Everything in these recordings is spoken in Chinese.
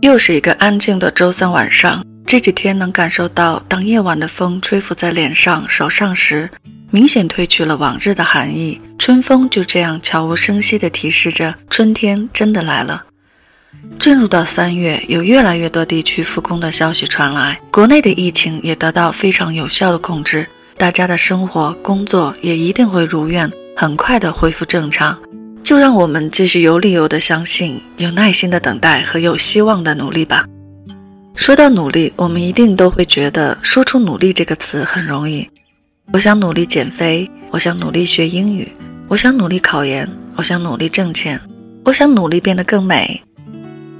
又是一个安静的周三晚上。这几天能感受到，当夜晚的风吹拂在脸上、手上时，明显褪去了往日的寒意。春风就这样悄无声息地提示着，春天真的来了。进入到三月，有越来越多地区复工的消息传来，国内的疫情也得到非常有效的控制，大家的生活、工作也一定会如愿，很快的恢复正常。就让我们继续有理由的相信，有耐心的等待和有希望的努力吧。说到努力，我们一定都会觉得说出“努力”这个词很容易。我想努力减肥，我想努力学英语，我想努力考研，我想努力挣钱，我想努力变得更美。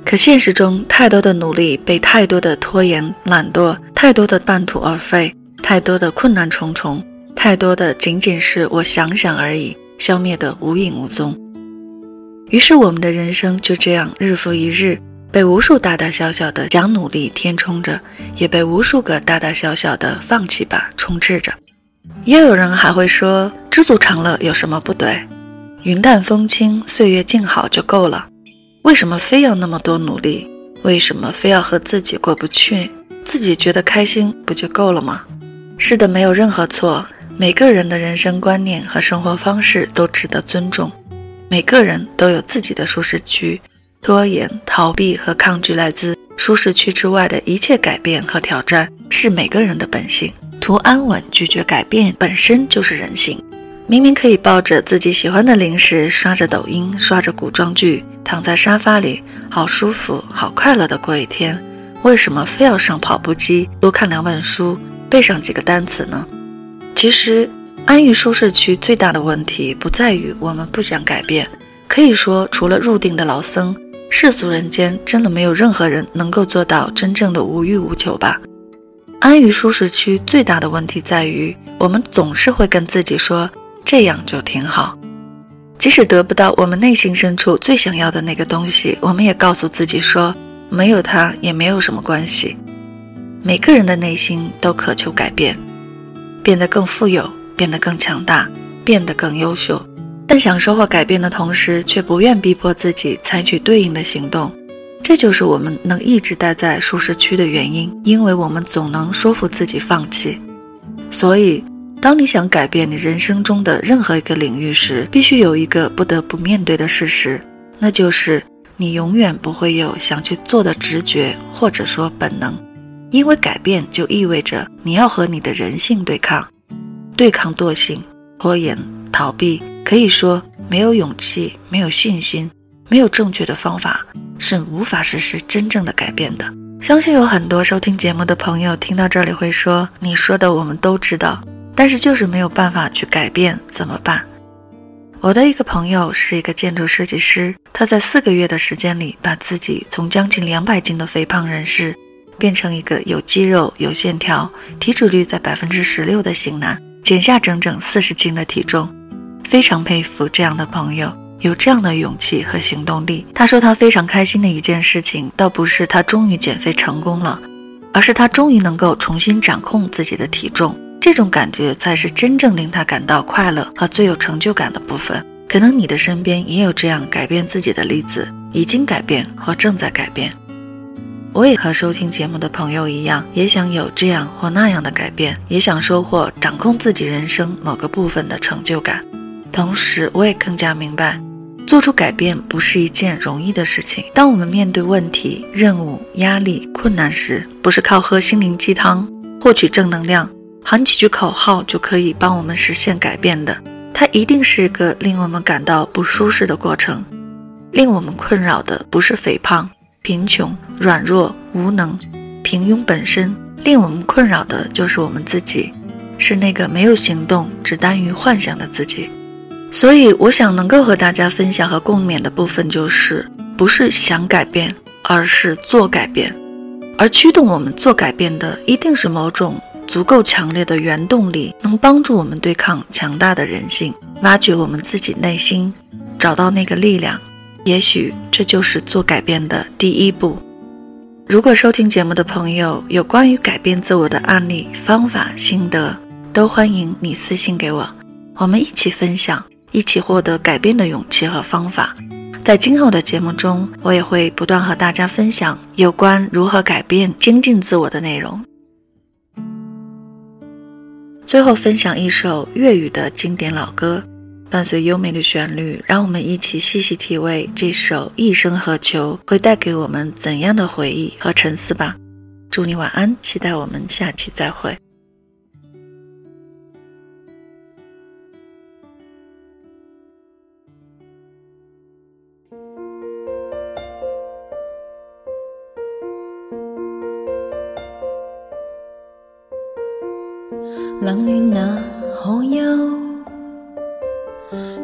可现实中，太多的努力被太多的拖延、懒惰，太多的半途而废，太多的困难重重，太多的仅仅是我想想而已，消灭得无影无踪。于是，我们的人生就这样日复一日，被无数大大小小的想努力填充着，也被无数个大大小小的放弃吧充斥着。也有人还会说：“知足常乐有什么不对？云淡风轻，岁月静好就够了。为什么非要那么多努力？为什么非要和自己过不去？自己觉得开心不就够了吗？”是的，没有任何错。每个人的人生观念和生活方式都值得尊重。每个人都有自己的舒适区，拖延、逃避和抗拒来自舒适区之外的一切改变和挑战，是每个人的本性。图安稳、拒绝改变，本身就是人性。明明可以抱着自己喜欢的零食，刷着抖音，刷着古装剧，躺在沙发里，好舒服、好快乐的过一天，为什么非要上跑步机，多看两本书，背上几个单词呢？其实。安于舒适区最大的问题不在于我们不想改变，可以说，除了入定的老僧，世俗人间真的没有任何人能够做到真正的无欲无求吧。安于舒适区最大的问题在于，我们总是会跟自己说这样就挺好，即使得不到我们内心深处最想要的那个东西，我们也告诉自己说没有它也没有什么关系。每个人的内心都渴求改变，变得更富有。变得更强大，变得更优秀，但想收获改变的同时，却不愿逼迫自己采取对应的行动，这就是我们能一直待在舒适区的原因。因为我们总能说服自己放弃。所以，当你想改变你人生中的任何一个领域时，必须有一个不得不面对的事实，那就是你永远不会有想去做的直觉或者说本能，因为改变就意味着你要和你的人性对抗。对抗惰性、拖延、逃避，可以说没有勇气、没有信心、没有正确的方法，是无法实施真正的改变的。相信有很多收听节目的朋友听到这里会说：“你说的我们都知道，但是就是没有办法去改变，怎么办？”我的一个朋友是一个建筑设计师，他在四个月的时间里，把自己从将近两百斤的肥胖人士，变成一个有肌肉、有线条、体脂率在百分之十六的型男。减下整整四十斤的体重，非常佩服这样的朋友有这样的勇气和行动力。他说他非常开心的一件事情，倒不是他终于减肥成功了，而是他终于能够重新掌控自己的体重。这种感觉才是真正令他感到快乐和最有成就感的部分。可能你的身边也有这样改变自己的例子，已经改变或正在改变。我也和收听节目的朋友一样，也想有这样或那样的改变，也想收获掌控自己人生某个部分的成就感。同时，我也更加明白，做出改变不是一件容易的事情。当我们面对问题、任务、压力、困难时，不是靠喝心灵鸡汤、获取正能量、喊几句口号就可以帮我们实现改变的。它一定是一个令我们感到不舒适的过程。令我们困扰的不是肥胖。贫穷、软弱、无能、平庸本身令我们困扰的就是我们自己，是那个没有行动、只耽于幻想的自己。所以，我想能够和大家分享和共勉的部分，就是不是想改变，而是做改变。而驱动我们做改变的，一定是某种足够强烈的原动力，能帮助我们对抗强大的人性，挖掘我们自己内心，找到那个力量。也许这就是做改变的第一步。如果收听节目的朋友有关于改变自我的案例、方法、心得，都欢迎你私信给我，我们一起分享，一起获得改变的勇气和方法。在今后的节目中，我也会不断和大家分享有关如何改变、精进自我的内容。最后分享一首粤语的经典老歌，伴随优美的旋律，让我们一起细细体味这首《一生何求》会带给我们怎样的回忆和沉思吧。祝你晚安，期待我们下期再会。冷暖那可休？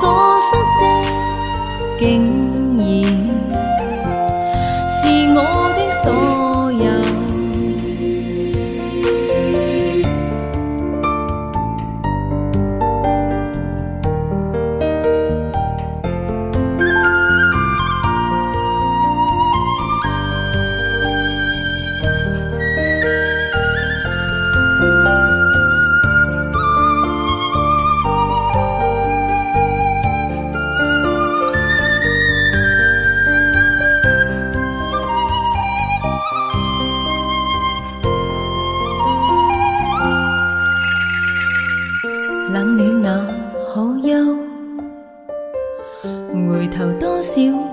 所失的，竟然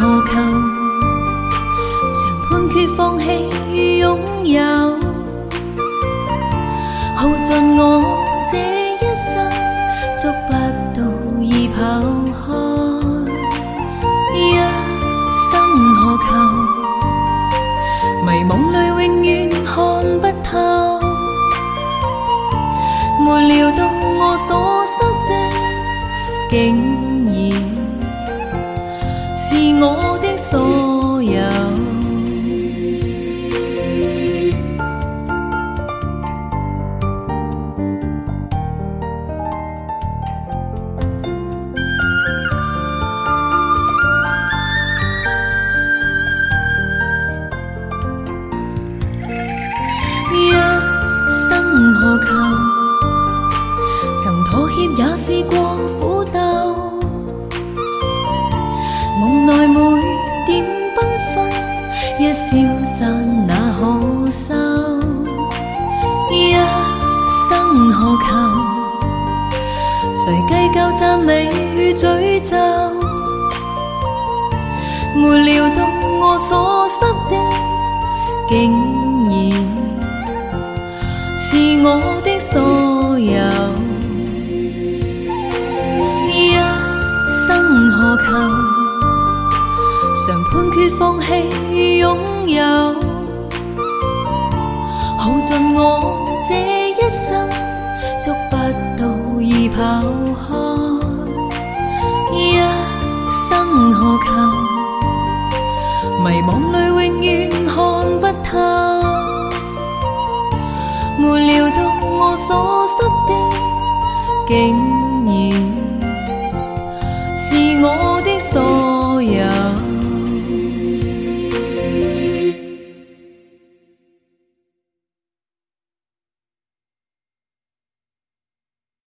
何求？常判决放弃。有耗尽我这一生，捉不到已跑开。一生何求？迷梦里永远看不透。没料到我所失的，竟我谁计较赞美与诅咒，没料到我所失的，竟然是我的所有。一生何求？常判决放弃拥有，耗尽我这一生，捉不到已抛开，一生何求？迷惘里永远看不透，没料到我所失的，竟然是我的所。